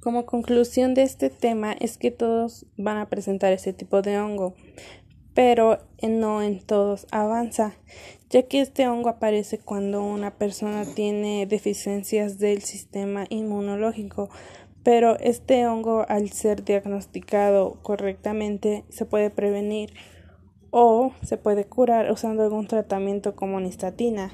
Como conclusión de este tema es que todos van a presentar ese tipo de hongo, pero eh, no en todos avanza, ya que este hongo aparece cuando una persona tiene deficiencias del sistema inmunológico, pero este hongo al ser diagnosticado correctamente se puede prevenir o se puede curar usando algún tratamiento como nistatina.